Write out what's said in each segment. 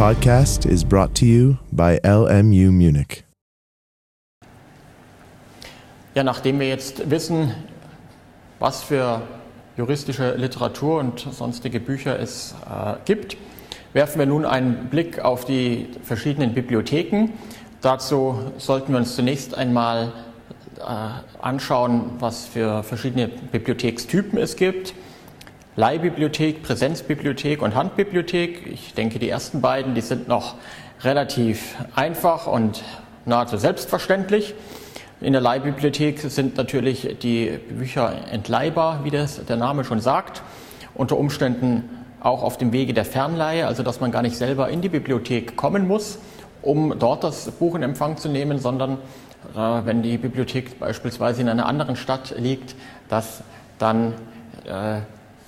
podcast is brought to you by LMU Munich. Ja, nachdem wir jetzt wissen, was für juristische Literatur und sonstige Bücher es äh, gibt, werfen wir nun einen Blick auf die verschiedenen Bibliotheken. Dazu sollten wir uns zunächst einmal äh, anschauen, was für verschiedene Bibliothekstypen es gibt. Leihbibliothek, Präsenzbibliothek und Handbibliothek. Ich denke, die ersten beiden, die sind noch relativ einfach und nahezu selbstverständlich. In der Leihbibliothek sind natürlich die Bücher entleihbar, wie das der Name schon sagt. Unter Umständen auch auf dem Wege der Fernleihe, also dass man gar nicht selber in die Bibliothek kommen muss, um dort das Buch in Empfang zu nehmen, sondern äh, wenn die Bibliothek beispielsweise in einer anderen Stadt liegt, dass dann äh,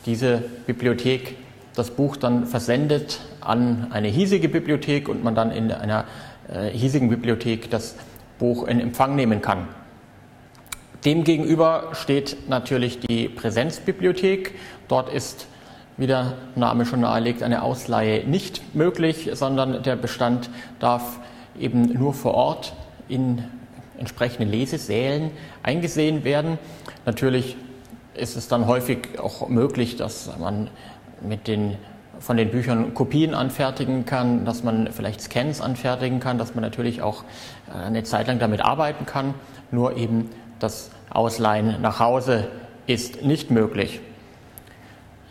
diese Bibliothek das Buch dann versendet an eine hiesige Bibliothek und man dann in einer äh, hiesigen Bibliothek das Buch in Empfang nehmen kann. Demgegenüber steht natürlich die Präsenzbibliothek. Dort ist, wie der Name schon nahelegt, eine Ausleihe nicht möglich, sondern der Bestand darf eben nur vor Ort in entsprechenden Lesesälen eingesehen werden. Natürlich ist es dann häufig auch möglich, dass man mit den von den Büchern Kopien anfertigen kann, dass man vielleicht Scans anfertigen kann, dass man natürlich auch äh, eine Zeit lang damit arbeiten kann. Nur eben das Ausleihen nach Hause ist nicht möglich.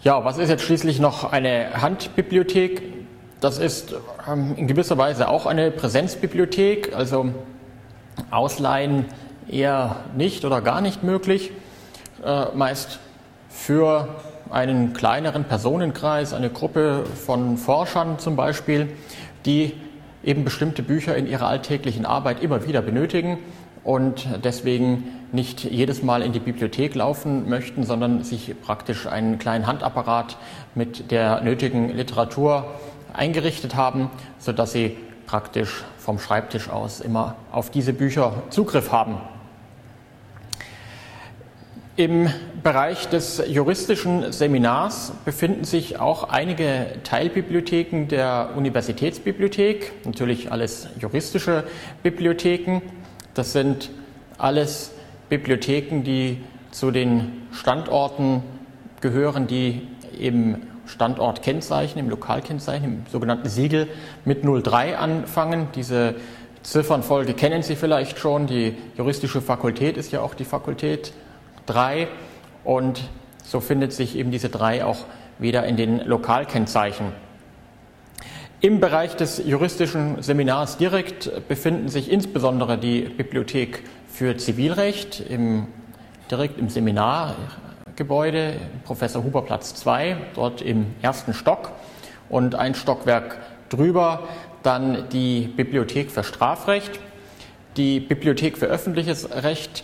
Ja, was ist jetzt schließlich noch eine Handbibliothek? Das ist ähm, in gewisser Weise auch eine Präsenzbibliothek, also Ausleihen eher nicht oder gar nicht möglich äh, meist für einen kleineren Personenkreis, eine Gruppe von Forschern zum Beispiel, die eben bestimmte Bücher in ihrer alltäglichen Arbeit immer wieder benötigen und deswegen nicht jedes Mal in die Bibliothek laufen möchten, sondern sich praktisch einen kleinen Handapparat mit der nötigen Literatur eingerichtet haben, sodass sie praktisch vom Schreibtisch aus immer auf diese Bücher Zugriff haben. Im Bereich des juristischen Seminars befinden sich auch einige Teilbibliotheken der Universitätsbibliothek, natürlich alles juristische Bibliotheken. Das sind alles Bibliotheken, die zu den Standorten gehören, die im Standortkennzeichen, im Lokalkennzeichen, im sogenannten Siegel mit 03 anfangen. Diese Ziffernfolge kennen Sie vielleicht schon. Die juristische Fakultät ist ja auch die Fakultät 3 und so findet sich eben diese 3 auch wieder in den Lokalkennzeichen. Im Bereich des juristischen Seminars direkt befinden sich insbesondere die Bibliothek für Zivilrecht im, direkt im Seminargebäude, Professor Huber Platz 2, dort im ersten Stock und ein Stockwerk drüber dann die Bibliothek für Strafrecht, die Bibliothek für öffentliches Recht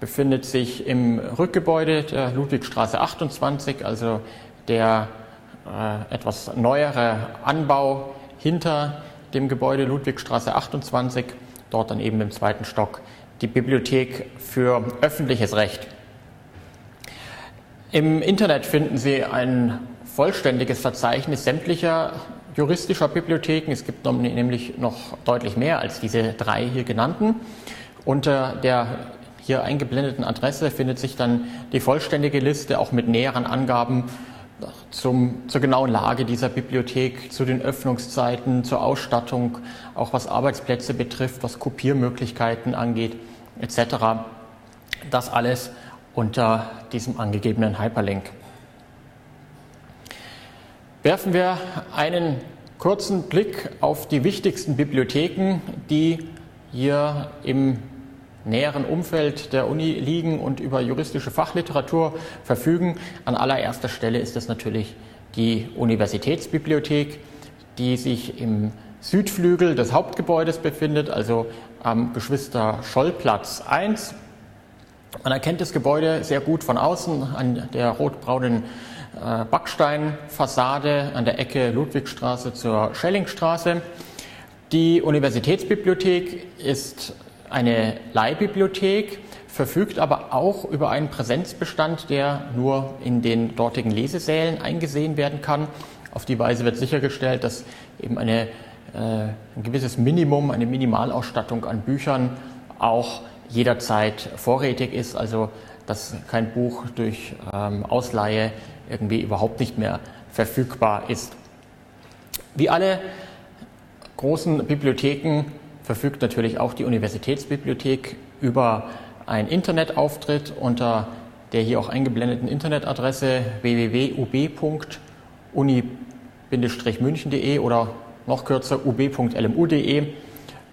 befindet sich im Rückgebäude der Ludwigstraße 28, also der äh, etwas neuere Anbau hinter dem Gebäude Ludwigstraße 28, dort dann eben im zweiten Stock die Bibliothek für öffentliches Recht. Im Internet finden Sie ein vollständiges Verzeichnis sämtlicher juristischer Bibliotheken. Es gibt nämlich noch deutlich mehr als diese drei hier genannten. Unter der hier eingeblendeten Adresse findet sich dann die vollständige Liste, auch mit näheren Angaben zum, zur genauen Lage dieser Bibliothek, zu den Öffnungszeiten, zur Ausstattung, auch was Arbeitsplätze betrifft, was Kopiermöglichkeiten angeht, etc. Das alles unter diesem angegebenen Hyperlink. Werfen wir einen kurzen Blick auf die wichtigsten Bibliotheken, die hier im näheren Umfeld der Uni liegen und über juristische Fachliteratur verfügen. An allererster Stelle ist es natürlich die Universitätsbibliothek, die sich im Südflügel des Hauptgebäudes befindet, also am Geschwister Schollplatz 1. Man erkennt das Gebäude sehr gut von außen an der rotbraunen äh, Backsteinfassade an der Ecke Ludwigstraße zur Schellingstraße. Die Universitätsbibliothek ist eine Leihbibliothek, verfügt aber auch über einen Präsenzbestand, der nur in den dortigen Lesesälen eingesehen werden kann. Auf die Weise wird sichergestellt, dass eben eine ein gewisses Minimum, eine Minimalausstattung an Büchern auch jederzeit vorrätig ist, also dass kein Buch durch ähm, Ausleihe irgendwie überhaupt nicht mehr verfügbar ist. Wie alle großen Bibliotheken verfügt natürlich auch die Universitätsbibliothek über einen Internetauftritt unter der hier auch eingeblendeten Internetadresse www.ub.uni-münchen.de oder noch kürzer ub.lmu.de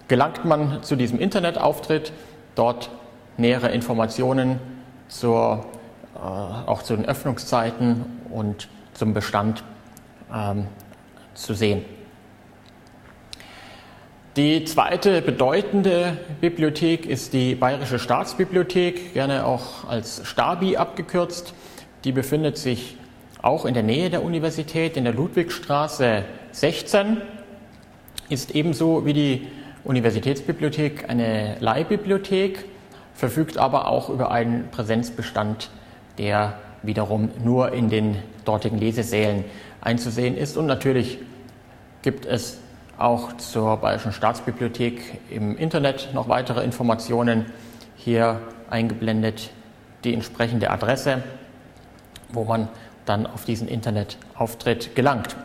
gelangt man zu diesem Internetauftritt, dort nähere Informationen zur, äh, auch zu den Öffnungszeiten und zum Bestand ähm, zu sehen. Die zweite bedeutende Bibliothek ist die Bayerische Staatsbibliothek, gerne auch als Stabi abgekürzt. Die befindet sich auch in der Nähe der Universität in der Ludwigstraße 16, ist ebenso wie die Universitätsbibliothek eine Leihbibliothek, verfügt aber auch über einen Präsenzbestand, der wiederum nur in den dortigen Lesesälen einzusehen ist. Und natürlich gibt es auch zur Bayerischen Staatsbibliothek im Internet noch weitere Informationen. Hier eingeblendet die entsprechende Adresse, wo man dann auf diesen Internetauftritt gelangt.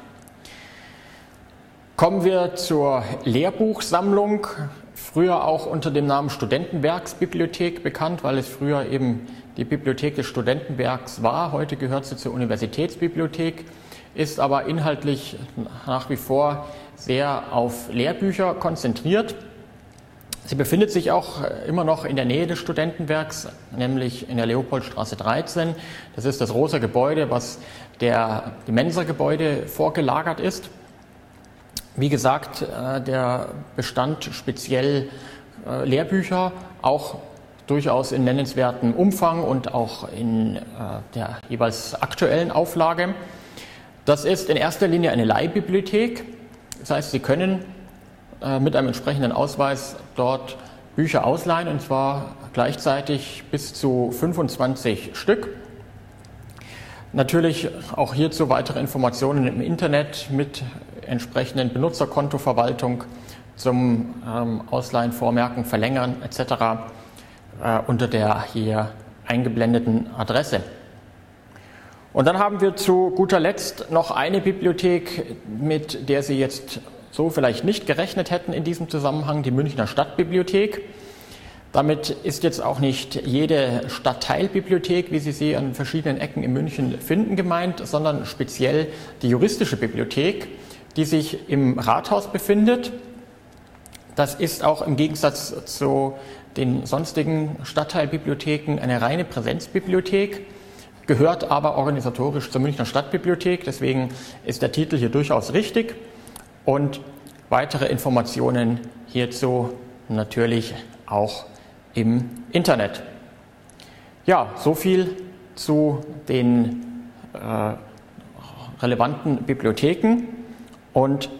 Kommen wir zur Lehrbuchsammlung, früher auch unter dem Namen Studentenwerksbibliothek bekannt, weil es früher eben die Bibliothek des Studentenwerks war. Heute gehört sie zur Universitätsbibliothek, ist aber inhaltlich nach wie vor sehr auf Lehrbücher konzentriert. Sie befindet sich auch immer noch in der Nähe des Studentenwerks, nämlich in der Leopoldstraße 13. Das ist das rosa Gebäude, was der, die Mensa-Gebäude vorgelagert ist. Wie gesagt, äh, der Bestand speziell äh, Lehrbücher, auch durchaus in nennenswertem Umfang und auch in äh, der jeweils aktuellen Auflage. Das ist in erster Linie eine Leihbibliothek. Das heißt, Sie können äh, mit einem entsprechenden Ausweis dort Bücher ausleihen und zwar gleichzeitig bis zu 25 Stück. Natürlich auch hierzu weitere Informationen im Internet mit entsprechenden Benutzerkontoverwaltung zum ähm, Ausleihen, Vormerken, Verlängern etc. Äh, unter der hier eingeblendeten Adresse. Und dann haben wir zu guter Letzt noch eine Bibliothek, mit der Sie jetzt so vielleicht nicht gerechnet hätten in diesem Zusammenhang, die Münchner Stadtbibliothek. Damit ist jetzt auch nicht jede Stadtteilbibliothek, wie Sie sie an verschiedenen Ecken in München finden, gemeint, sondern speziell die juristische Bibliothek, die sich im Rathaus befindet. Das ist auch im Gegensatz zu den sonstigen Stadtteilbibliotheken eine reine Präsenzbibliothek gehört aber organisatorisch zur Münchner Stadtbibliothek. Deswegen ist der Titel hier durchaus richtig. Und weitere Informationen hierzu natürlich auch im Internet. Ja, so viel zu den äh, relevanten Bibliotheken. Und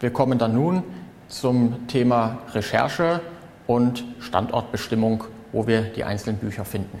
wir kommen dann nun zum Thema Recherche und Standortbestimmung, wo wir die einzelnen Bücher finden.